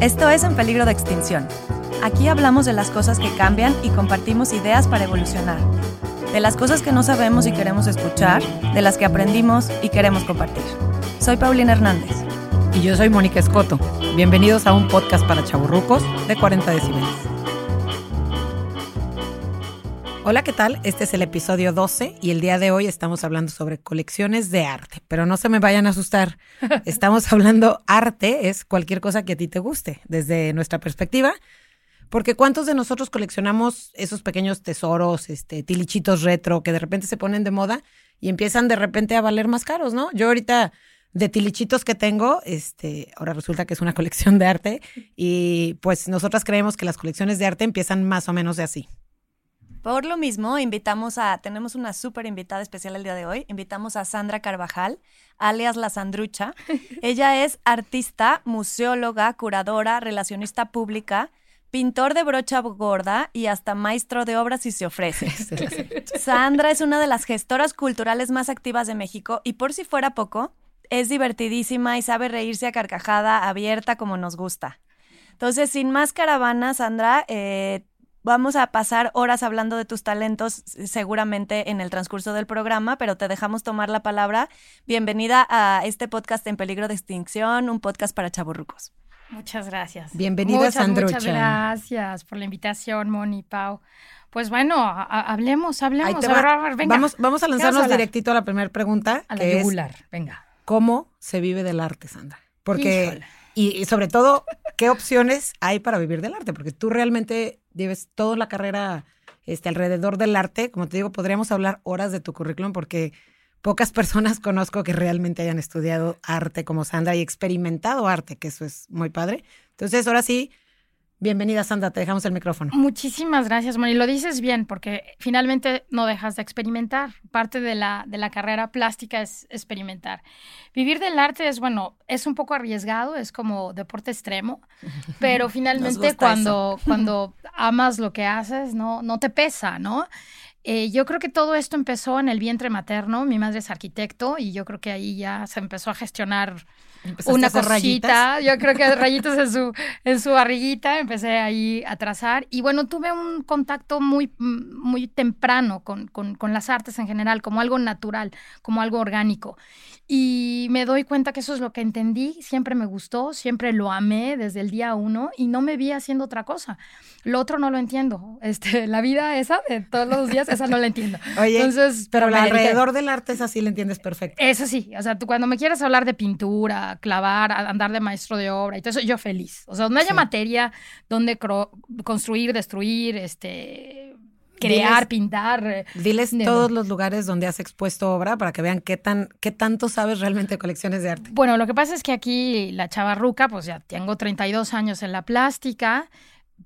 Esto es En Peligro de Extinción. Aquí hablamos de las cosas que cambian y compartimos ideas para evolucionar. De las cosas que no sabemos y queremos escuchar, de las que aprendimos y queremos compartir. Soy Paulina Hernández. Y yo soy Mónica Escoto. Bienvenidos a un podcast para chaburrucos de 40 decibeles. Hola, ¿qué tal? Este es el episodio 12 y el día de hoy estamos hablando sobre colecciones de arte, pero no se me vayan a asustar. Estamos hablando arte, es cualquier cosa que a ti te guste, desde nuestra perspectiva, porque ¿cuántos de nosotros coleccionamos esos pequeños tesoros, este, tilichitos retro que de repente se ponen de moda y empiezan de repente a valer más caros, ¿no? Yo ahorita de tilichitos que tengo, este, ahora resulta que es una colección de arte y pues nosotras creemos que las colecciones de arte empiezan más o menos de así. Por lo mismo, invitamos a, tenemos una súper invitada especial el día de hoy, invitamos a Sandra Carvajal, alias La Sandrucha. Ella es artista, museóloga, curadora, relacionista pública, pintor de brocha gorda y hasta maestro de obras si se ofrece. Sandra es una de las gestoras culturales más activas de México y por si fuera poco, es divertidísima y sabe reírse a carcajada abierta como nos gusta. Entonces, sin más caravana, Sandra, eh, Vamos a pasar horas hablando de tus talentos seguramente en el transcurso del programa, pero te dejamos tomar la palabra. Bienvenida a este podcast en peligro de extinción, un podcast para chaburrucos. Muchas gracias. Bienvenida, muchas, Muchas gracias por la invitación, Moni, Pau. Pues bueno, hablemos, hablemos. Vamos, vamos a lanzarnos directito a la primera pregunta. A la regular, venga. ¿Cómo se vive del arte, Sandra? Porque, y, sobre todo, ¿qué opciones hay para vivir del arte? Porque tú realmente lleves toda la carrera este, alrededor del arte. Como te digo, podríamos hablar horas de tu currículum porque pocas personas conozco que realmente hayan estudiado arte como Sandra y experimentado arte, que eso es muy padre. Entonces, ahora sí, Bienvenida, Sandra, te dejamos el micrófono. Muchísimas gracias, Moni. Lo dices bien, porque finalmente no dejas de experimentar. Parte de la, de la carrera plástica es experimentar. Vivir del arte es, bueno, es un poco arriesgado, es como deporte extremo, pero finalmente cuando, cuando amas lo que haces, no, no te pesa, ¿no? Eh, yo creo que todo esto empezó en el vientre materno. Mi madre es arquitecto y yo creo que ahí ya se empezó a gestionar una cosita, yo creo que rayitas en su, en su barriguita, empecé ahí a trazar. Y bueno, tuve un contacto muy, muy temprano con, con, con las artes en general, como algo natural, como algo orgánico. Y me doy cuenta que eso es lo que entendí, siempre me gustó, siempre lo amé desde el día uno y no me vi haciendo otra cosa. Lo otro no lo entiendo. Este, la vida esa de todos los días, esa no la entiendo. Oye, Entonces, pero alrededor del arte es así, la entiendes perfecto. Eso sí, o sea, tú cuando me quieres hablar de pintura, clavar, andar de maestro de obra y todo eso, yo feliz. O sea, donde haya materia donde construir, destruir, este crear, pintar. Eh, diles todos los lugares donde has expuesto obra para que vean qué tan qué tanto sabes realmente de colecciones de arte. Bueno, lo que pasa es que aquí la chavarruca, pues ya tengo 32 años en la plástica,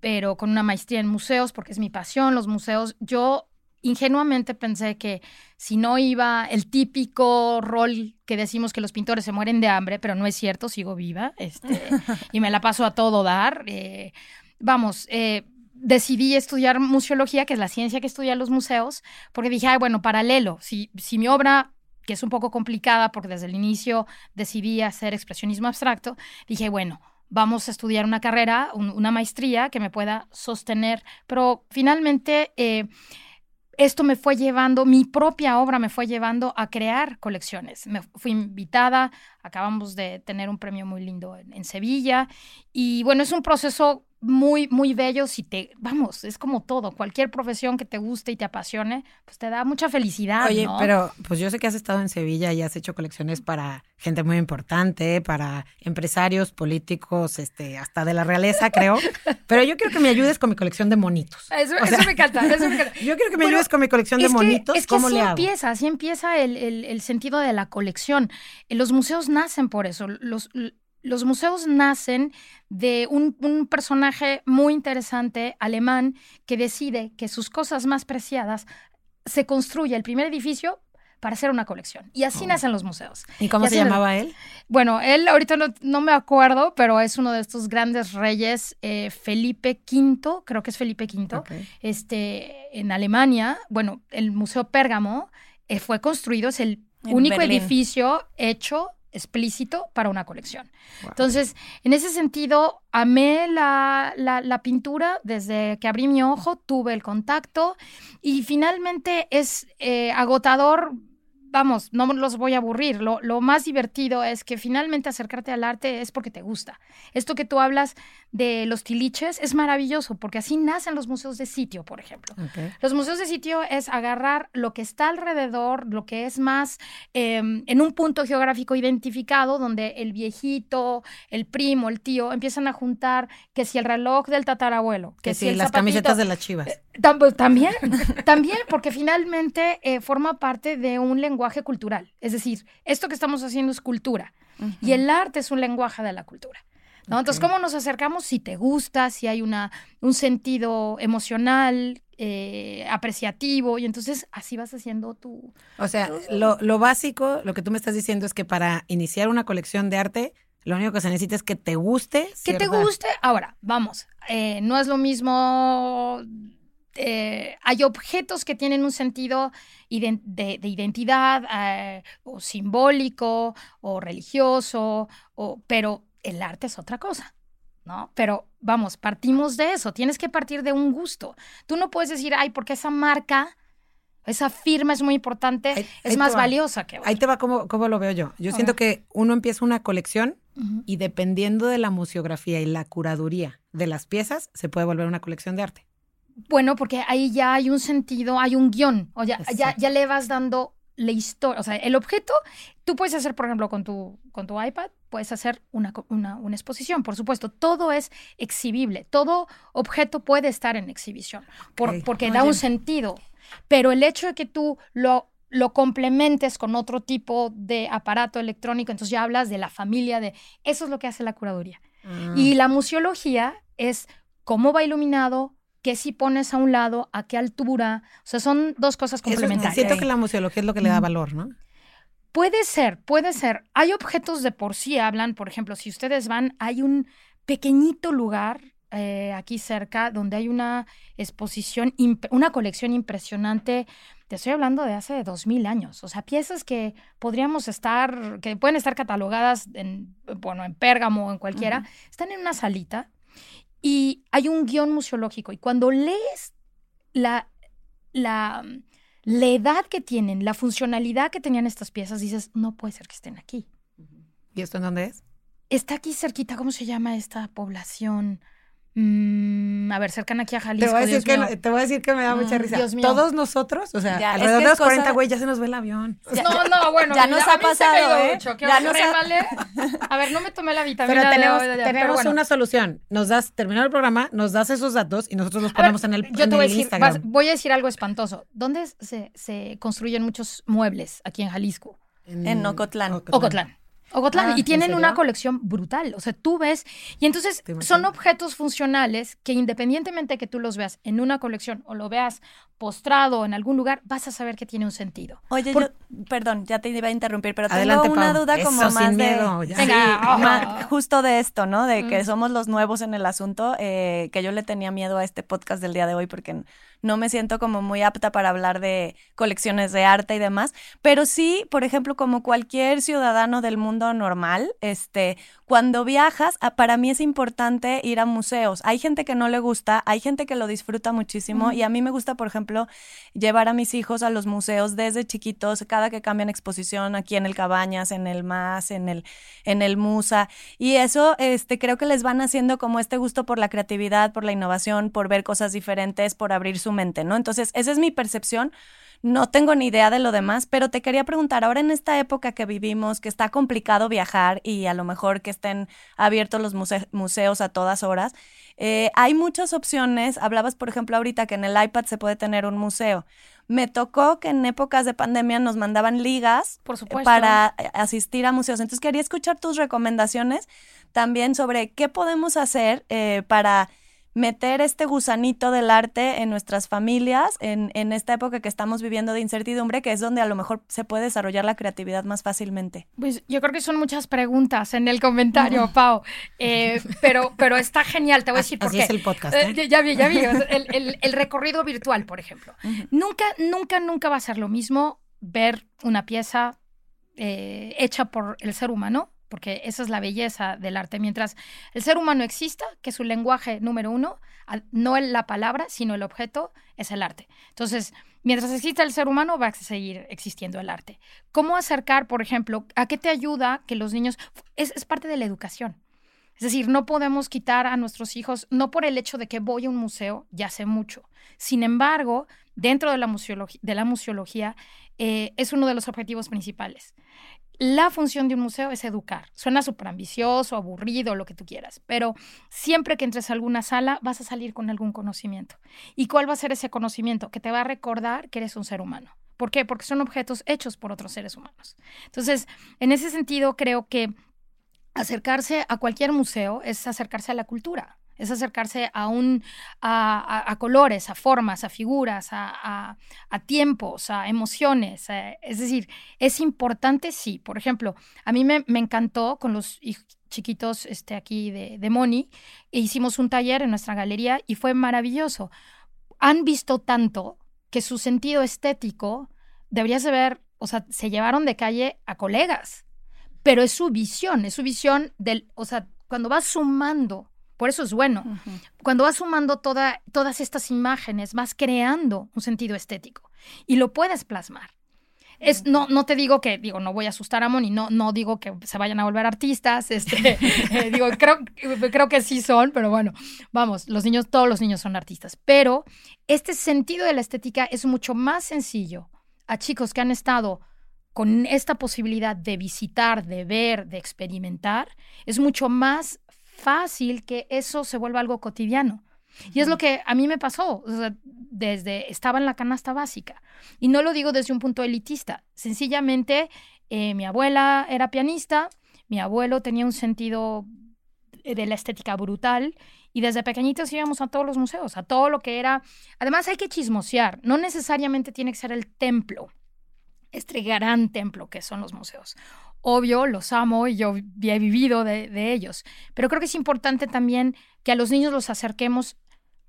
pero con una maestría en museos porque es mi pasión, los museos. Yo ingenuamente pensé que si no iba el típico rol que decimos que los pintores se mueren de hambre, pero no es cierto, sigo viva, este, y me la paso a todo dar. Eh, vamos, eh, decidí estudiar museología, que es la ciencia que estudia los museos, porque dije, ay, bueno, paralelo, si, si mi obra que es un poco complicada porque desde el inicio decidí hacer expresionismo abstracto, dije, bueno, vamos a estudiar una carrera, una maestría que me pueda sostener, pero finalmente eh, esto me fue llevando, mi propia obra me fue llevando a crear colecciones. Me fui invitada, acabamos de tener un premio muy lindo en Sevilla y bueno, es un proceso muy, muy bellos y te, vamos, es como todo, cualquier profesión que te guste y te apasione, pues te da mucha felicidad. Oye, pero pues yo sé que has estado en Sevilla y has hecho colecciones para gente muy importante, para empresarios, políticos, este, hasta de la realeza, creo. pero yo quiero que me ayudes con mi colección de monitos. Eso, me encanta, eso me encanta. Yo quiero que me ayudes con mi colección de monitos. es que ¿Cómo así le hago? empieza, así empieza el, el, el, sentido de la colección. Los museos nacen por eso. Los, los museos nacen de un, personaje muy interesante alemán que decide que sus cosas más preciadas se construye el primer edificio para hacer una colección. Y así oh. nacen los museos. ¿Y cómo se llamaba él? Bueno, él ahorita no, me acuerdo, pero es uno de estos grandes reyes, eh, Felipe V, creo que es Felipe V, este, en Alemania. Bueno, el Museo Pérgamo eh, fue construido, es el único edificio hecho explícito para una colección. Entonces, en ese sentido, amé la, la, pintura desde que abrí mi ojo, tuve el contacto y finalmente es eh, agotador vamos, no los voy a aburrir. Lo, más divertido es que finalmente acercarte al arte es porque te gusta. Esto que tú hablas de los tiliches es maravilloso porque así nacen los museos de sitio, por ejemplo. Los museos de sitio es agarrar lo que está alrededor, lo que es más em, en un punto geográfico identificado donde el viejito, el primo, el tío empiezan a juntar que si el reloj del tatarabuelo, que, si, las camisetas de las chivas. Eh, pues, también, también, porque finalmente eh, forma parte de un lenguaje cultural. Es decir, esto que estamos haciendo es cultura y el arte es un lenguaje de la cultura. ¿no? Entonces, ¿cómo nos acercamos? Si te gusta, si hay una, un sentido emocional, eh, apreciativo, y entonces así vas haciendo tu... O sea, lo, lo básico, lo que tú me estás diciendo es que para iniciar una colección de arte, lo único que se necesita es que te guste. Que te guste. Ahora, vamos, eh, no es lo mismo eh, hay objetos que tienen un sentido de, identidad eh, o simbólico o religioso, o, pero el arte es otra cosa. ¿No? Pero vamos, partimos de eso. Tienes que partir de un gusto. Tú no puedes decir, ay, porque esa marca, esa firma es muy importante, es más valiosa que otra. Ahí te va como, lo veo yo. Yo siento que uno empieza una colección y dependiendo de la museografía y la curaduría de las piezas, se puede volver una colección de arte. Bueno, porque ahí ya hay un sentido, hay un guion, o ya, ya, le vas dando la historia, o sea, el objeto, tú puedes hacer, por ejemplo, con tu, con tu iPad, puedes hacer una, una, una, exposición, por supuesto, todo es exhibible, todo objeto puede estar en exhibición, porque da un sentido, pero el hecho de que tú lo, lo complementes con otro tipo de aparato electrónico, entonces ya hablas de la familia, de eso es lo que hace la curaduría. Ah. Y la museología es cómo va iluminado, qué si pones a un lado, a qué altura. O sea, son dos cosas complementarias. siento que la museología es lo que le da valor, ¿no? Puede ser, puede ser. Hay objetos de por sí hablan, por ejemplo, si ustedes van, hay un pequeñito lugar eh, aquí cerca donde hay una exposición, una colección impresionante. Te estoy hablando de hace dos mil años, o sea, piezas que podríamos estar, que pueden estar catalogadas en, bueno, en Pérgamo o en cualquiera, están en una salita y hay un guion museológico. Y cuando lees la, la, la edad que tienen, la funcionalidad que tenían estas piezas, dices, no puede ser que estén aquí. ¿Y esto en dónde es? Está aquí cerquita, ¿cómo se llama esta población? Mm, a ver, cercan aquí a Jalisco. Te voy a decir, que, te voy a decir que me da mucha risa. Todos nosotros, o sea, alrededor de los 40, güey, ya se nos ve el avión. no, no, bueno. Ya nos ha pasado, ¿eh? ya nos ha... A ver, no me tomé la vitamina Pero tenemos, tenemos una solución. Nos das, terminado el programa, nos das esos datos y nosotros los ponemos en el, yo te voy, a decir, voy a decir algo espantoso. ¿Dónde se, se construyen muchos muebles aquí en Jalisco? En, Ocotlán. Ocotlán. Ocotlán, ah, y tienen una colección brutal. O sea, tú ves, y entonces son objetos funcionales que independientemente de que tú los veas en una colección o lo veas postrado en algún lugar, vas a saber que tiene un sentido. Oye, yo, perdón, ya te iba a interrumpir, pero tengo una duda como más de... justo de esto, ¿no? De que somos los nuevos en el asunto, eh, que yo le tenía miedo a este podcast del día de hoy porque no me siento como muy apta para hablar de colecciones de arte y demás, pero sí, por ejemplo, como cualquier ciudadano del mundo normal, este, cuando viajas, ah, para mí es importante ir a museos. Hay gente que no le gusta, hay gente que lo disfruta muchísimo y a mí me gusta, por ejemplo, llevar a mis hijos a los museos desde chiquitos, cada que cambian exposición aquí en el Cabañas, en el MAS, en el en el Musa y eso este creo que les van haciendo como este gusto por la creatividad, por la innovación, por ver cosas diferentes, por abrir su mente, ¿no? Entonces, esa es mi percepción. No tengo ni idea de lo demás, pero te quería preguntar, ahora en esta época que vivimos, que está complicado viajar y a lo mejor que estén abiertos los museos a todas horas, eh, hay muchas opciones. Hablabas, por ejemplo, ahorita que en el iPad se puede tener un museo. Me tocó que en épocas de pandemia nos mandaban ligas por supuesto. para eh, asistir a museos. Entonces quería escuchar tus recomendaciones también sobre qué podemos hacer eh, para meter este gusanito del arte en nuestras familias en, en, esta época que estamos viviendo de incertidumbre, que es donde a lo mejor se puede desarrollar la creatividad más fácilmente? Pues yo creo que son muchas preguntas en el comentario, Pau, eh, pero, pero está genial, te voy a decir por qué. es el podcast. Eh, ¿eh? ya vi, ya vi, el, el, el, recorrido virtual, por ejemplo. Nunca, nunca, nunca va a ser lo mismo ver una pieza hecha por el ser humano, porque esa es la belleza del arte. Mientras el ser humano exista, que su lenguaje número uno, no la palabra, sino el objeto, es el arte. Entonces, mientras exista el ser humano, va a seguir existiendo el arte. ¿Cómo acercar, por ejemplo, a qué te ayuda que los niños... Es, parte de la educación. Es decir, no podemos quitar a nuestros hijos, no por el hecho de que voy a un museo, ya sé mucho. Sin embargo, dentro de la museología, de la museología eh, es uno de los objetivos principales. La función de un museo es educar. Suena súper ambicioso, aburrido, lo que tú quieras, pero siempre que entres a alguna sala vas a salir con algún conocimiento. ¿Y cuál va a ser ese conocimiento? Que te va a recordar que eres un ser humano. ¿Por qué? Porque son objetos hechos por otros seres humanos. Entonces, en ese sentido, creo que acercarse a cualquier museo es acercarse a la cultura es acercarse a, un, a, colores, a formas, a figuras, a, tiempos, a emociones. Eh, es decir, es importante, sí. Por ejemplo, a mí me, encantó con los chiquitos este, aquí de, de Moni, e hicimos un taller en nuestra galería y fue maravilloso. Han visto tanto que su sentido estético debería de ver, o sea, se llevaron de calle a colegas, pero es su visión, es su visión del, o sea, cuando vas sumando por eso es bueno. Cuando vas sumando toda, todas estas imágenes, vas creando un sentido estético y lo puedes plasmar. Es, no, no te digo que, digo, no voy a asustar a Moni, no, no digo que se vayan a volver artistas, este, eh, digo, creo, creo que sí son, pero bueno, vamos, los niños, todos los niños son artistas, pero este sentido de la estética es mucho más sencillo a chicos que han estado con esta posibilidad de visitar, de ver, de experimentar, es mucho más fácil que eso se vuelva algo cotidiano. Y es lo que a mí me pasó, desde estaba en la canasta básica. Y no lo digo desde un punto elitista, sencillamente eh, mi abuela era pianista, mi abuelo tenía un sentido de la estética brutal y desde pequeñitos íbamos a todos los museos, a todo lo que era... Además hay que chismosear, no necesariamente tiene que ser el templo, este gran templo que son los museos obvio, los amo y yo he vivido de, ellos, pero creo que es importante también que a los niños los acerquemos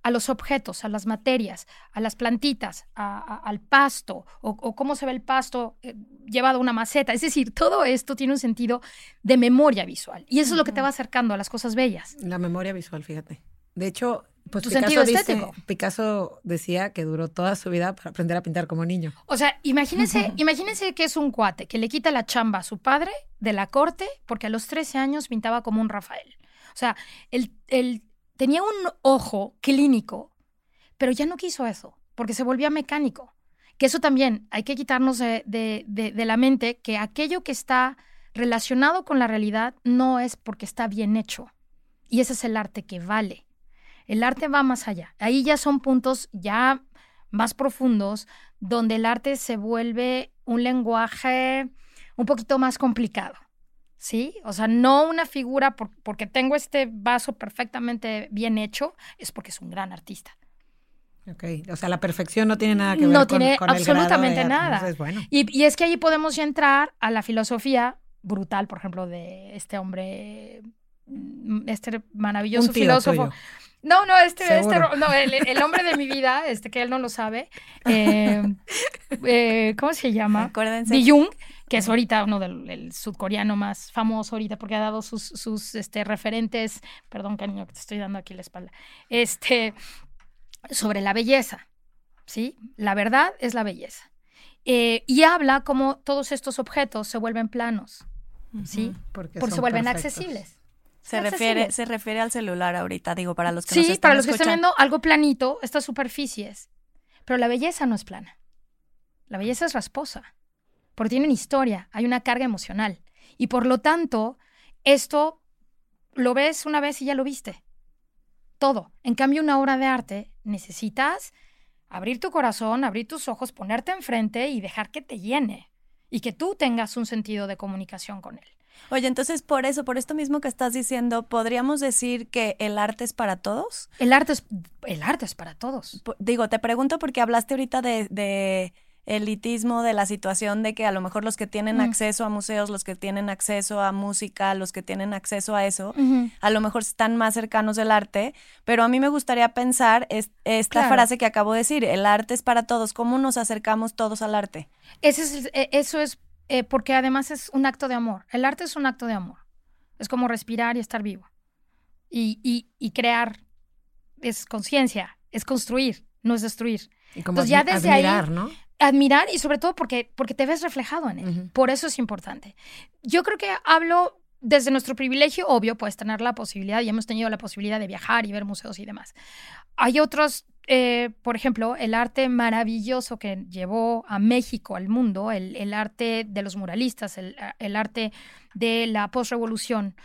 a los objetos, a las materias, a las plantitas, al pasto, o, cómo se ve el pasto eh, llevado a una maceta. Es decir, todo esto tiene un sentido de memoria visual. Y eso es lo que te va acercando a las cosas bellas. La memoria visual, fíjate. De hecho, pues tu sentido estético. Picasso decía que duró toda su vida para aprender a pintar como niño. O sea, imagínense, imagínense que es un cuate que le quita la chamba a su padre de la corte porque a los 13 años pintaba como un Rafael. O sea, él, tenía un ojo clínico, pero ya no quiso eso porque se volvía mecánico. Que eso también hay que quitarnos de, de la mente que aquello que está relacionado con la realidad no es porque está bien hecho. Y ese es el arte que vale. El arte va más allá. Ahí ya son puntos ya más profundos donde el arte se vuelve un lenguaje un poquito más complicado. ¿Sí? O sea, no una figura porque tengo este vaso perfectamente bien hecho, es porque es un gran artista. Ok, o sea, la perfección no tiene nada que ver no tiene absolutamente nada. Y, y, es que ahí podemos ya entrar a la filosofía brutal, por ejemplo, de este hombre, mm, este maravilloso filósofo. No, no, este, este no, el, hombre de mi vida, este que él no lo sabe, eh, eh, ¿cómo se llama? Acuérdense. Jung, que es ahorita uno del sudcoreano más famoso ahorita porque ha dado sus, sus este, referentes, perdón cariño que te estoy dando aquí la espalda, este, sobre la belleza, ¿sí? La verdad es la belleza. Eh, y habla como todos estos objetos se vuelven planos, ¿sí? Porque, se vuelven accesibles. Se refiere, se refiere al celular ahorita, digo, para los que sí, para los que están viendo algo planito, estas superficies. Pero la belleza no es plana. La belleza es rasposa. Porque tiene una historia, hay una carga emocional. Y por lo tanto, esto lo ves una vez y ya lo viste. Todo. En cambio, una obra de arte necesitas abrir tu corazón, abrir tus ojos, ponerte enfrente y dejar que te llene. Y que tú tengas un sentido de comunicación con él. Oye, entonces por eso, por esto mismo que estás diciendo, ¿podríamos decir que el arte es para todos? El arte es, el arte es para todos. digo, te pregunto porque hablaste ahorita de, de elitismo, de la situación de que a lo mejor los que tienen acceso a museos, los que tienen acceso a música, los que tienen acceso a eso, a lo mejor están más cercanos del arte, pero a mí me gustaría pensar esta frase que acabo de decir, el arte es para todos, ¿cómo nos acercamos todos al arte? Ese es, e, eso es eh, porque además es un acto de amor. El arte es un acto de amor. Es como respirar y estar vivo. Y, y, y crear es conciencia, es construir, no es destruir. Y como Entonces, ya desde admirar, ahí- ¿no? Admirar y sobre todo porque, porque te ves reflejado en él. Por eso es importante. Yo creo que hablo desde nuestro privilegio, obvio, puedes tener la posibilidad y hemos tenido la posibilidad de viajar y ver museos y demás. Hay otros, eh, por ejemplo, el arte maravilloso que llevó a México al mundo, el, arte de los muralistas, el, arte de la postrevolución,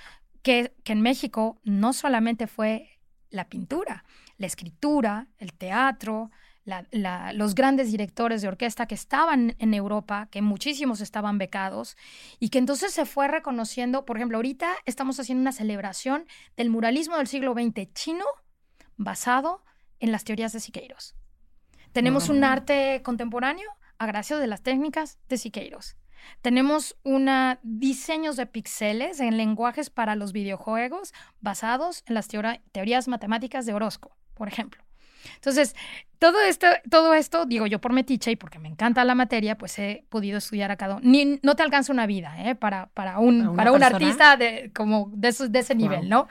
que, en México no solamente fue la pintura, la escritura, el teatro, los grandes directores de orquesta que estaban en Europa, que muchísimos estaban becados, y que entonces se fue reconociendo, por ejemplo, ahorita estamos haciendo una celebración del muralismo del siglo XX chino basado en las teorías de Siqueiros. Tenemos un Wow. arte contemporáneo a gracias de las técnicas de Siqueiros. Tenemos una, diseños de píxeles en lenguajes para los videojuegos basados en las teorías matemáticas de Orozco, por ejemplo. Entonces, todo esto, todo esto, digo yo por metiche y porque me encanta la materia, pues he podido estudiar a cada uno. Ni, no te alcanza una vida ¿eh? para, para un, ¿Para un persona? artista de, como de, esos- de ese Wow. nivel, ¿no?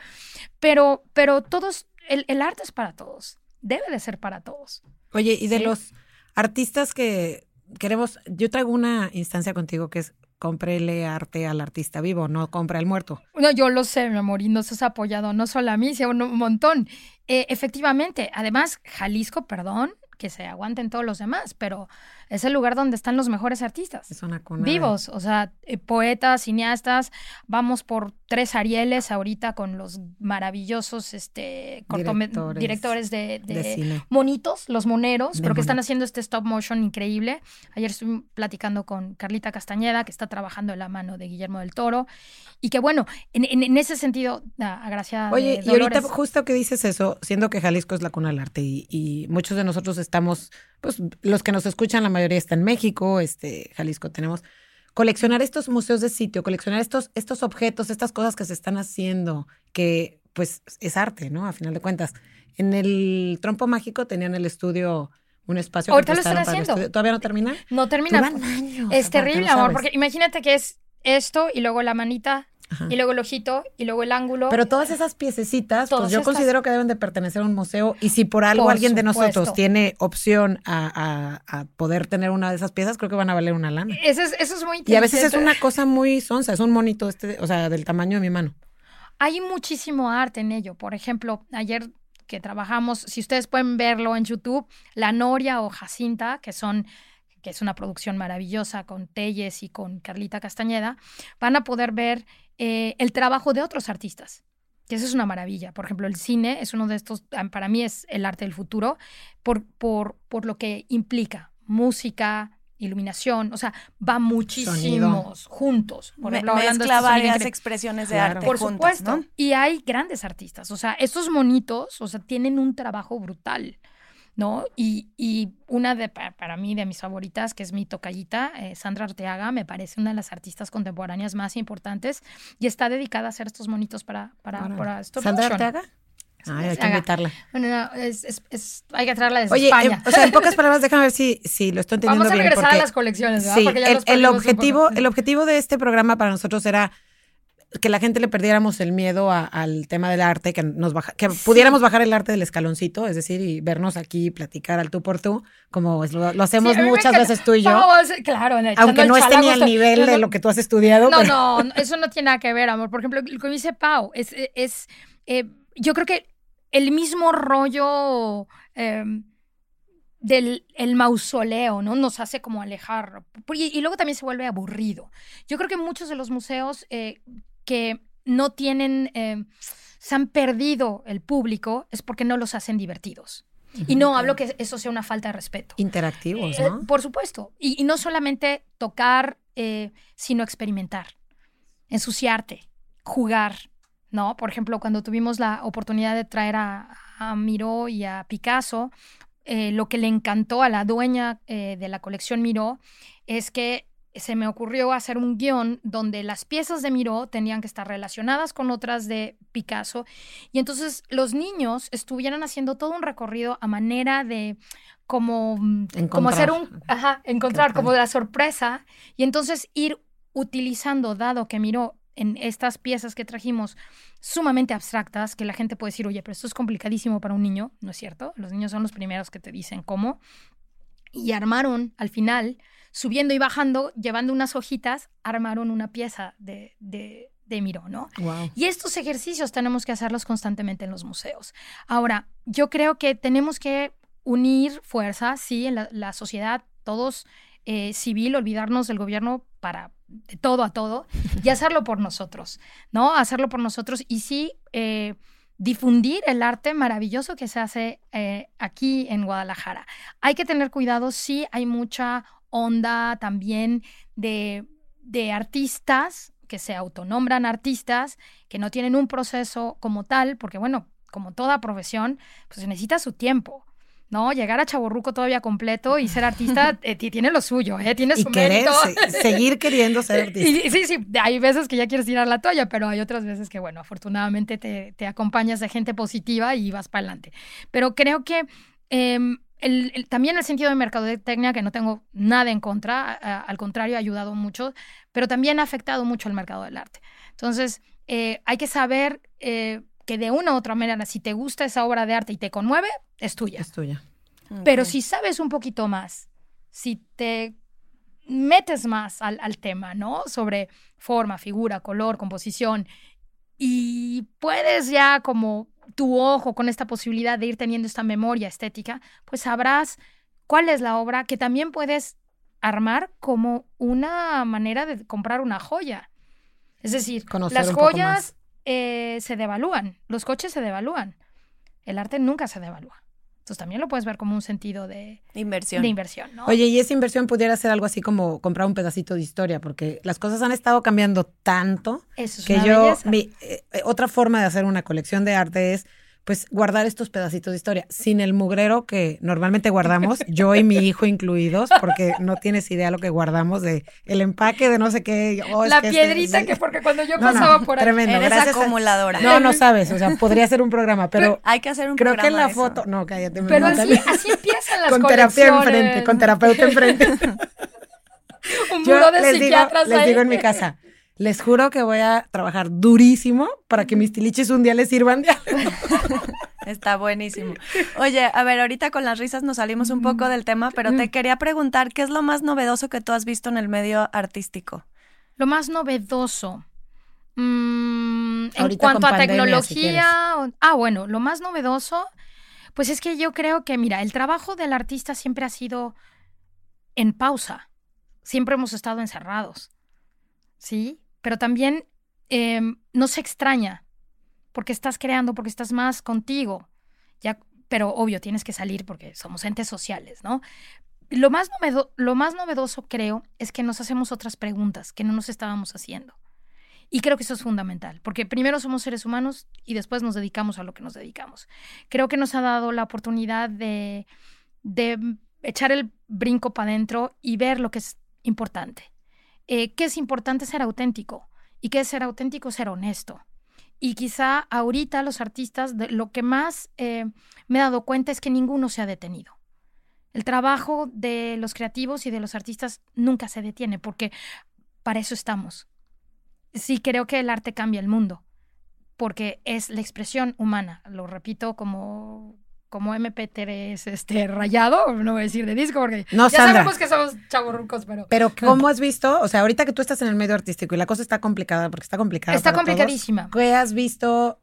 Pero, pero todos, el, el arte es para todos. Debe de ser para todos. Oye, y de Sí. los artistas que queremos, yo traigo una instancia contigo que es cómprele arte al artista vivo, no compra al muerto. No, yo lo sé, mi amor, y nos has apoyado no solo a mí, sino un un montón. Eh, efectivamente, además, Jalisco, perdón, que se aguanten todos los demás, pero es el lugar donde están los mejores artistas. Es una cuna. de- Vivos, o sea, eh, poetas, cineastas, vamos por tres Arieles ahorita con los maravillosos este, Directores directores, de, de de cine. monitos, los moneros, De pero que están haciendo este stop motion increíble. Ayer estuve platicando con Carlita Castañeda, que está trabajando de la mano de Guillermo del Toro, y que bueno, en, en- en ese sentido, a, a gracia Oye, y ahorita justo que dices eso, siendo que Jalisco es la cuna del arte y, y muchos de nosotros estamos, pues los que nos escuchan, la mayoría está en México, este, Jalisco tenemos, coleccionar estos museos de sitio, coleccionar estos, estos objetos, estas cosas que se están haciendo, que pues es arte, ¿no? A final de cuentas. En el Trompo Mágico tenían el estudio, un espacio Ahorita lo están para el haciendo. estudio. ¿Todavía no termina? no termina. Años. Es terrible, ¿no amor, porque imagínate que es esto y luego la manita Ajá. y luego el ojito y luego el ángulo. Pero todas esas piececitas, Todas pues yo estas- considero que deben de pertenecer a un museo y si por algo Por alguien de nosotros tiene opción a, a- a poder tener una de esas piezas, creo que van a valer una lana. Eso es, eso es muy Y a veces es una cosa muy sonsa, es un monito este, o sea, del tamaño de mi mano. Hay muchísimo arte en ello. Por ejemplo, ayer que trabajamos, si ustedes pueden verlo en YouTube, La Noria o Jacinta, que son que es una producción maravillosa con Telles y con Carlita Castañeda, van a poder ver eh, el trabajo de otros artistas. Que eso es una maravilla. Por ejemplo, el cine es uno de estos, ah, para mí es el arte del futuro, por, por, por lo que implica música, iluminación, o sea, va muchísimos juntos. Por Me- ejemplo, hablando de mezcla sonido varias increíble. expresiones de Claro. arte Por juntas, supuesto. ¿no? Y hay grandes artistas. O sea, estos monitos, o sea, tienen un trabajo brutal, ¿no? Y, y una de, pa- para mí, de mis favoritas, que es mi tocallita, eh, Sandra Arteaga, me parece una de las artistas contemporáneas más importantes y está dedicada a hacer estos monitos para, para, para stop ¿Sandra. Arteaga? Ay, hay que invitarla. No, no, es, es- es- hay que traerla desde Oye, España. eh, o sea, en pocas palabras, déjame ver si, si lo estoy entendiendo Vamos a bien. regresar porque- a las colecciones, ¿verdad? Sí, Porque ya el, el objetivo, el objetivo de este programa para nosotros era que la gente le perdiéramos el miedo a- al tema del arte, que nos baja, que pudiéramos bajar el arte del escaloncito, es decir, y vernos aquí y platicar al tú por tú, como lo, lo hacemos Sí, muchas veces tú y yo, Vamos, claro, aunque no esté ni al nivel de lo que tú has estudiado. No, pero- no, no, eso no tiene nada que ver, amor. Por ejemplo, lo que dice Pau, es, es eh, yo creo que el mismo rollo eh, del el mausoleo, ¿no? Nos hace como alejar. Y, y luego también se vuelve aburrido. Yo creo que muchos de los museos eh, que no tienen, eh, se han perdido el público es porque no los hacen divertidos. Y no hablo que eso sea una falta de respeto. Interactivos, Eh, ¿no? por supuesto. Y, y no solamente tocar, eh, sino experimentar, ensuciarte, jugar, ¿no? Por ejemplo, cuando tuvimos la oportunidad de traer a, a Miró y a Picasso, eh, lo que le encantó a la dueña eh, de la colección Miró es que se me ocurrió hacer un guion donde las piezas de Miró tenían que estar relacionadas con otras de Picasso y entonces los niños estuvieran haciendo todo un recorrido a manera de como, como Encontrar. hacer un, ajá, encontrar como la sorpresa y entonces ir utilizando, dado que miró en estas piezas que trajimos sumamente abstractas, que la gente puede decir, oye, pero esto es complicadísimo para un niño, ¿no es cierto? Los niños son los primeros que te dicen cómo. Y armaron al final, subiendo y bajando, llevando unas hojitas, armaron una pieza de, de, de Miró, ¿no? Y estos ejercicios tenemos que hacerlos constantemente en los museos. Ahora, yo creo que tenemos que unir fuerzas, sí, en la, sociedad, todos eh, civil, olvidarnos del gobierno para de todo a todo y hacerlo por nosotros, ¿no? Hacerlo por nosotros y sí eh, difundir el arte maravilloso que se hace eh, aquí en Guadalajara. Hay que tener cuidado, sí, hay mucha onda también de, de artistas que se autonombran artistas, que no tienen un proceso como tal, porque bueno, como toda profesión, pues necesita su tiempo. ¿no? Llegar a Chaborruco todavía completo y ser artista eh, tiene lo suyo, ¿eh? Tiene su querer, seguir queriendo ser artista. sí, sí, hay veces que ya quieres tirar la toalla, pero hay otras veces que, bueno, afortunadamente te, te acompañas de gente positiva y vas para adelante. Pero creo que em, el, también el sentido de mercadotecnia, que no tengo nada en contra, al contrario, ha ayudado mucho, pero también ha afectado mucho al mercado del arte. Entonces, eh, hay que saber eh, que de una u otra manera, si te gusta esa obra de arte y te conmueve, es tuya. Es tuya. Pero si sabes un poquito más, si te metes más al, al, tema, ¿no? Sobre forma, figura, color, composición, y puedes ya como tu ojo con esta posibilidad de ir teniendo esta memoria estética, pues sabrás cuál es la obra que también puedes armar como una manera de comprar una joya. Es decir, las joyas eh, se devalúan, los coches se devalúan, el arte nunca se devalúa. Entonces también lo puedes ver como un sentido de inversión. De inversión Oye, y esa inversión pudiera ser algo así como comprar un pedacito de historia, porque las cosas han estado cambiando tanto que yo, mi, eh, otra forma de hacer una colección de arte es pues guardar estos pedacitos de historia, sin el mugrero que normalmente guardamos, yo y mi hijo incluidos, porque no tienes idea lo que guardamos de el empaque de no sé qué. Oh, la este piedrita que porque cuando yo pasaba por ahí. Tremendo, Eres acumuladora. no, no sabes, o sea, podría ser un programa, pero, hay que hacer un creo programa. Creo que en la foto, no, cállate. Pero así, así empiezan las Con terapia enfrente, con terapeuta enfrente. un muro de les psiquiatras digo, Les digo en mi casa, les juro que voy a trabajar durísimo para que mis tiliches un día les sirvan de algo. Está buenísimo. Oye, a ver, ahorita con las risas nos salimos un poco del tema, pero te quería preguntar, ¿qué es lo más novedoso que tú has visto en el medio artístico? Lo más novedoso. Mm, en cuanto a tecnología. ah, bueno, lo más novedoso, pues es que yo creo que, mira, el trabajo del artista siempre ha sido en pausa. Siempre hemos estado encerrados. ¿Sí? Pero también em, no se extraña porque estás creando, porque estás más contigo. Ya, pero obvio, tienes que salir porque somos entes sociales, ¿no? Lo más, lo más novedoso, creo, es que nos hacemos otras preguntas que no nos estábamos haciendo. Y creo que eso es fundamental, porque primero somos seres humanos y después nos dedicamos a lo que nos dedicamos. Creo que nos ha dado la oportunidad de, de echar el brinco para adentro y ver lo que es importante. Eh, ¿qué es importante ser auténtico? ¿Y qué es ser auténtico? Ser honesto. Y quizá ahorita los artistas, lo que más eh, me he dado cuenta es que ninguno se ha detenido. El trabajo de los creativos y de los artistas nunca se detiene porque para eso estamos. Sí creo que el arte cambia el mundo porque es la expresión humana. Lo repito como como MP3 este, rayado, no voy a decir de disco, porque ya sabemos que somos chaburrucos, pero... Pero ¿cómo has visto? O sea, ahorita que tú estás en el medio artístico y la cosa está complicada, porque está complicada Está complicadísima. ¿Qué has visto?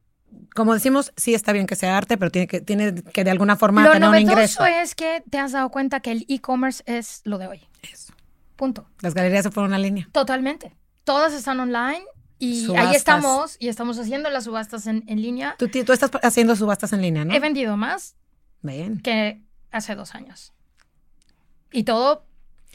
Como decimos, sí está bien que sea arte, pero tiene que, tiene que de alguna forma tener un ingreso. Lo es que te has dado cuenta que el e-commerce es lo de hoy. Eso. Punto. Las galerías se fueron a línea. Totalmente. Todas están online y ahí estamos, y estamos haciendo las subastas en, línea. Tú, tú, estás haciendo subastas en línea, ¿no? He vendido más Bien. que hace dos años. Y todo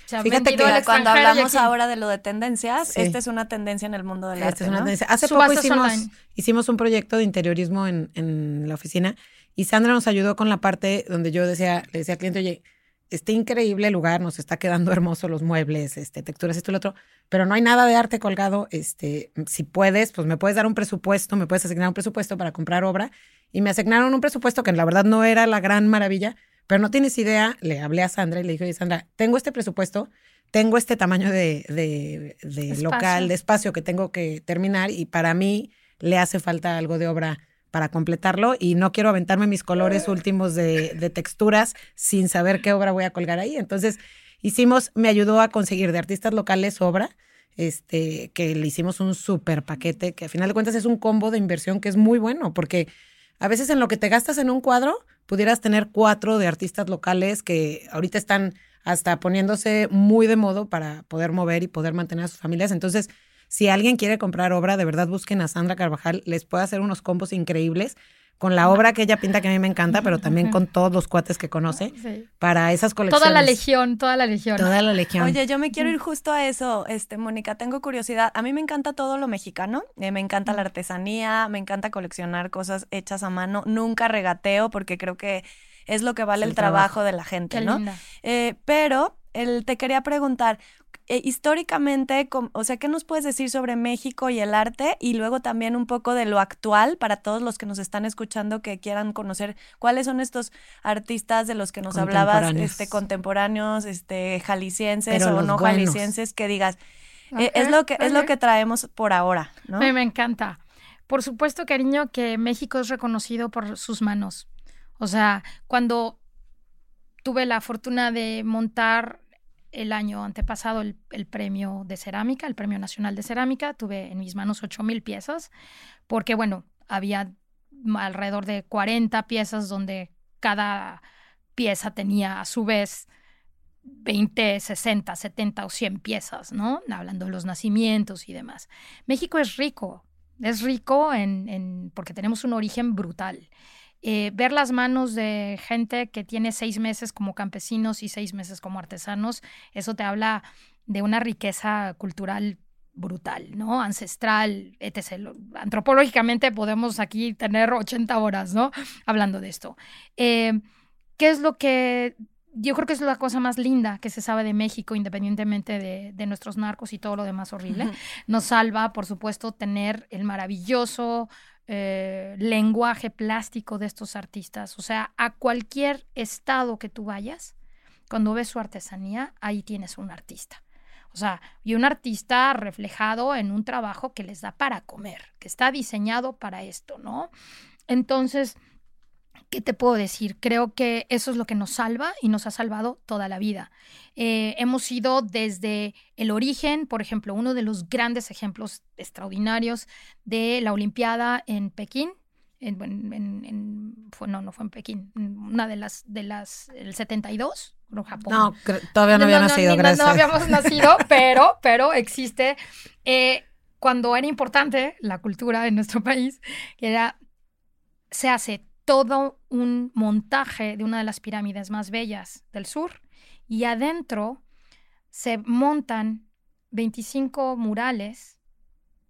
se ha Fíjate que al cuando hablamos ahora de lo de tendencias, Sí. esta es una tendencia en el mundo del Esta arte, es una ¿no? tendencia. Hace Subastas poco hicimos, online. hicimos un proyecto de interiorismo en, en la oficina y Sandra nos ayudó con la parte donde yo decía, le decía al cliente, oye, está increíble el lugar, nos está quedando hermoso los muebles, este, texturas, esto y lo otro, pero no hay nada de arte colgado. Este, si puedes, pues me puedes dar un presupuesto, me puedes asignar un presupuesto para comprar obra. Y me asignaron un presupuesto que la verdad no era la gran maravilla, pero no tienes idea, le hablé a Sandra y le dije, oye, Sandra, tengo este presupuesto, tengo este tamaño de, de, de local, de espacio que tengo que terminar y para mí le hace falta algo de obra para completarlo y no quiero aventarme mis colores últimos de, de, texturas sin saber qué obra voy a colgar ahí. Entonces hicimos, me ayudó a conseguir de artistas locales obra, este, que le hicimos un súper paquete, que a final de cuentas es un combo de inversión que es muy bueno, porque a veces en lo que te gastas en un cuadro, pudieras tener cuatro de artistas locales que ahorita están hasta poniéndose muy de modo para poder mover y poder mantener a sus familias. Entonces, si alguien quiere comprar obra, de verdad busquen a Sandra Carvajal, les puede hacer unos combos increíbles con la obra que ella pinta que a mí me encanta, pero también con todos los cuates que conoce para esas colecciones. Toda la legión, toda la legión. Toda la legión. Oye, yo me quiero ir justo a eso, este, Mónica, tengo curiosidad. A mí me encanta todo lo mexicano, eh, me encanta la artesanía, me encanta coleccionar cosas hechas a mano, nunca regateo porque creo que es lo que vale el, trabajo, de la gente, ¿no? Eh, pero el, te quería preguntar, eh, históricamente, o sea, ¿qué nos puedes decir sobre México y el arte? Y luego también un poco de lo actual para todos los que nos están escuchando que quieran conocer cuáles son estos artistas de los que nos hablabas, este, contemporáneos, este, jaliscienses o no jaliscienses, que digas, eh, es lo que, es lo que traemos por ahora, ¿no? Me, me encanta. Por supuesto, cariño, que México es reconocido por sus manos. O sea, cuando tuve la fortuna de montar el año antepasado el, premio de cerámica, el Premio Nacional de Cerámica. Tuve en mis manos ocho mil piezas, porque bueno, había alrededor de 40 piezas donde cada pieza tenía a su vez 20, 60, 70 o 100 piezas, ¿no? Hablando de los nacimientos y demás. México es rico, es rico en porque tenemos un origen brutal. Eh, ver las manos de gente que tiene seis meses como campesinos y seis meses como artesanos, eso te habla de una riqueza cultural brutal, ¿no? Ancestral, etc. Antropológicamente podemos aquí tener 80 horas, ¿no? Hablando de esto. Eh, ¿Qué es lo que yo creo que es la cosa más linda que se sabe de México, independientemente de, nuestros narcos y todo lo demás horrible. Nos salva, por supuesto, tener el maravilloso eh, lenguaje plástico de estos artistas. O sea, a cualquier estado que tú vayas, cuando ves su artesanía, ahí tienes un artista. O sea, y un artista reflejado en un trabajo que les da para comer, que está diseñado para esto, ¿no? Entonces, ¿qué te puedo decir? Creo que eso es lo que nos salva y nos ha salvado toda la vida. Eh, hemos ido desde el origen, por ejemplo, uno de los grandes ejemplos extraordinarios de la Olimpiada en Pekín. En, fue, no, no fue en Pekín, una de las, de las, el 72, en Japón. No, todavía no había nacido, gracias. No, habíamos nacido, pero, pero existe. Eh, cuando era importante la cultura en nuestro país, era, se hace todo un montaje de una de las pirámides más bellas del sur y adentro se montan 25 murales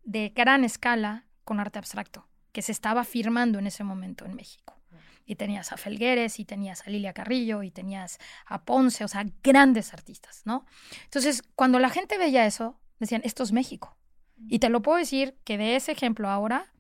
de gran escala con arte abstracto que se estaba firmando en ese momento en México. Y tenías a Felgueres, y tenías a Lilia Carrillo, y tenías a Ponce, o sea, grandes artistas, ¿no? Entonces, cuando la gente veía eso, decían, esto es México. Y te lo puedo decir que de ese ejemplo ahora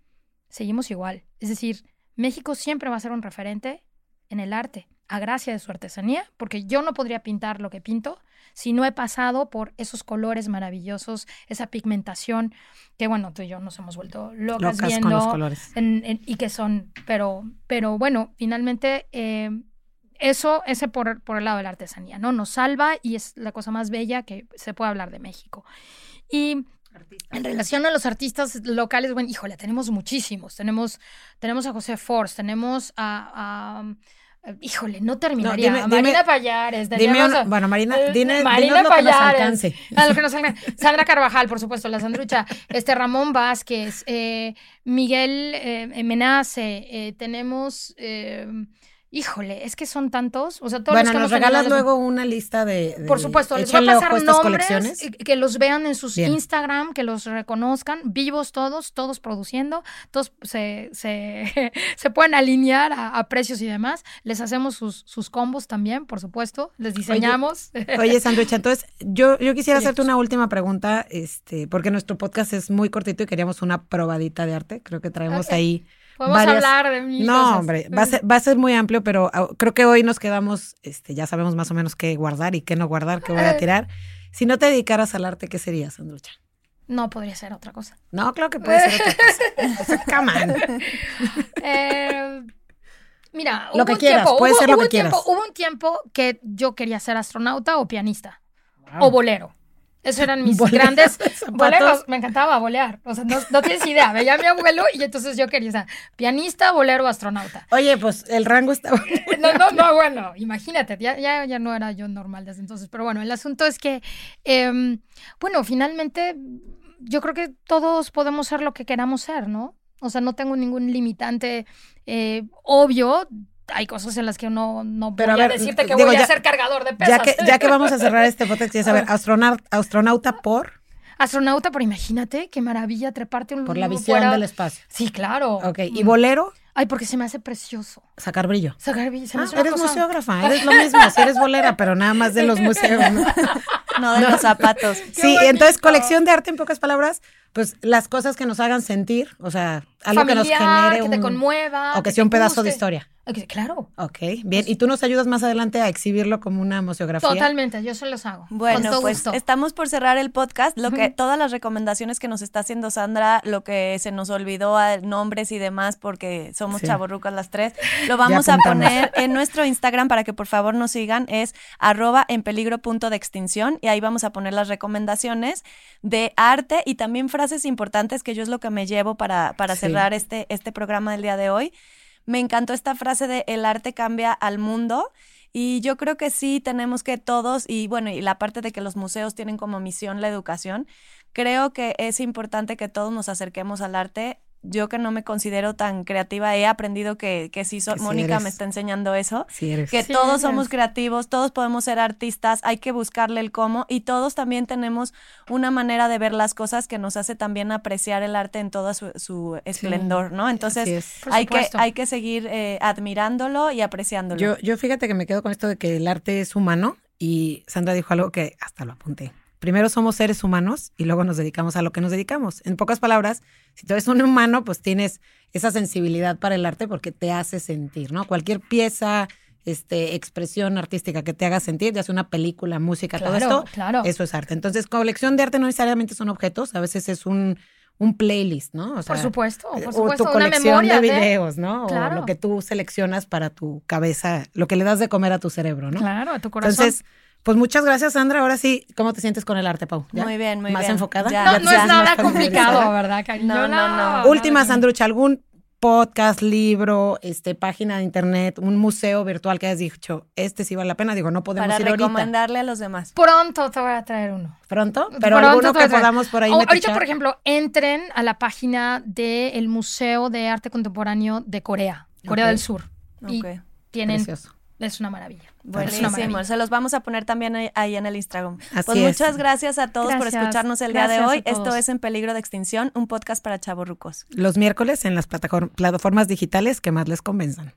seguimos igual. Es decir, México siempre va a ser un referente en el arte, a gracia de su artesanía, porque yo no podría pintar lo que pinto si no he pasado por esos colores maravillosos, esa pigmentación, que bueno, tú y yo nos hemos vuelto locas, viendo. Con los colores. y que son, pero, pero bueno, finalmente eh, eso, ese por, por el lado de la artesanía, ¿no? Nos salva y es la cosa más bella que se puede hablar de México. Y en relación a los artistas locales, bueno, híjole, tenemos muchísimos. Tenemos, tenemos a José Force, tenemos a, híjole, no terminaría. Marina Payares. bueno, Marina, dime, Marina lo Payares. Que nos alcance. Sandra Carvajal, por supuesto, la Sandrucha. Este Ramón Vázquez, eh, Miguel eh, Menace, eh, tenemos Híjole, es que son tantos. O sea, todos bueno, nos regalas luego una lista de, Por supuesto, les voy a pasar nombres, que los vean en sus Instagram, que los reconozcan, vivos todos, todos produciendo, todos se, se, se pueden alinear a, precios y demás. Les hacemos sus, sus combos también, por supuesto, les diseñamos. Oye, oye entonces yo, yo quisiera hacerte una última pregunta, este, porque nuestro podcast es muy cortito y queríamos una probadita de arte. Creo que traemos ahí Podemos varias- hablar de mil No, cosas. hombre, va a, ser, va a ser muy amplio, pero ah, creo que hoy nos quedamos, este, ya sabemos más o menos qué guardar y qué no guardar, qué voy a tirar. Si no te dedicaras al arte, ¿qué serías, Sandrucha? No podría ser otra cosa. No, claro que puede ser otra cosa. O sea, come on. Eh, mira, Lo hubo que un quieras, tiempo, puede hubo- ser lo hubo que un tiempo- quieras. Hubo un tiempo que yo quería ser astronauta o pianista o bolero. Esos eran mis grandes boleros. Me encantaba bolear. O sea, no, no tienes idea. Veía a mi abuelo y entonces yo quería ser pianista, bolero, astronauta. Oye, pues el rango está... No, no, no, bueno, imagínate, ya, ya, ya no era yo normal desde entonces. Pero bueno, el asunto es que, em, bueno, finalmente yo creo que todos podemos ser lo que queramos ser, ¿no? O sea, no tengo ningún limitante eh, obvio. Hay cosas en las que no, no Pero a voy a, ver, decirte que digo, voy a ya- ser cargador de pesas. Ya que, ya que vamos a cerrar este podcast, quería saber, astronauta, astronauta por, Astronauta, pero imagínate qué maravilla treparte un por la visión fuera- del espacio. Sí, claro. Ok, y bolero, Ay, porque se me hace precioso. sacar brillo. Sacar, se me Ah, hace eres cosa- museógrafa, eres lo mismo, si eres bolera, pero nada más de los museos. ¿no? No de los zapatos. Sí, entonces colección de arte, en pocas palabras, pues las cosas que nos hagan sentir, o sea, algo que nos genere que te un- conmueva. o que sea un pedazo de historia. Claro. Ok, bien. Y tú nos ayudas más adelante a exhibirlo como una museografía. Totalmente, yo se los hago. con Bueno, todo pues gusto. estamos por cerrar el podcast. Lo que todas las recomendaciones que nos está haciendo Sandra, lo que se nos olvidó a nombres y demás porque somos Sí. chavorrucas las tres, lo vamos a poner en nuestro Instagram para que por favor nos sigan es arroba en peligro punto de extinción y ahí vamos a poner las recomendaciones de arte y también frases importantes que yo es lo que me llevo para, para Sí. cerrar este, este programa del día de hoy. Me encantó esta frase de el arte cambia al mundo y yo creo que sí tenemos que todos, y bueno, y la parte de que los museos tienen como misión la educación, creo que es importante que todos nos acerquemos al arte. Yo que no me considero tan creativa, he aprendido que, que sí, so- Que sí Mónica eres. me está enseñando eso, Sí, eres. que Sí todos eres. somos creativos, todos podemos ser artistas, hay que buscarle el cómo y todos también tenemos una manera de ver las cosas que nos hace también apreciar el arte en todo su, su esplendor, ¿no? Entonces es. Hay que, hay que seguir eh, admirándolo y apreciándolo. Yo, yo fíjate que me quedo con esto de que el arte es humano y Sandra dijo algo que hasta lo apunté. Primero somos seres humanos y luego nos dedicamos a lo que nos dedicamos. En pocas palabras, si tú eres un humano, pues tienes esa sensibilidad para el arte porque te hace sentir, ¿no? Cualquier pieza, este, expresión artística que te haga sentir, ya sea una película, música, todo Claro, esto, claro. eso es arte. Entonces, colección de arte no necesariamente son objetos, a veces es un, un playlist, ¿no? O por supuesto, o por tu una colección memoria de videos, ¿no? Claro. O lo que tú seleccionas para tu cabeza, lo que le das de comer a tu cerebro, ¿no? Claro, a tu corazón. Entonces, pues muchas gracias, Sandra. Ahora sí, ¿cómo te sientes con el arte, Pau? ¿Ya? Muy bien, muy ¿Más bien. enfocada? Ya, no, ¿Ya te no es más nada complicado? ¿verdad? No, no, no. nada Última, Sandrucha, ¿algún podcast, libro, este, página de internet, un museo virtual que hayas dicho, este sí vale la pena? Digo, no podemos para ir ahorita. recomendarle a los demás. Pronto te voy a traer uno. ¿Pronto? Pero Pronto alguno que podamos por ahí O- Ahorita, por ejemplo, entren a la página del Museo de Arte Contemporáneo de Corea, Corea del Sur. Y Ok. tienen, Precioso. es una maravilla. Buenísimo, se los vamos a poner también ahí, en el Instagram. Pues muchas gracias a todos por escucharnos el día de hoy. Esto es En Peligro de Extinción, un podcast para chavorrucos. Los miércoles en las plataformas digitales que más les convenzan.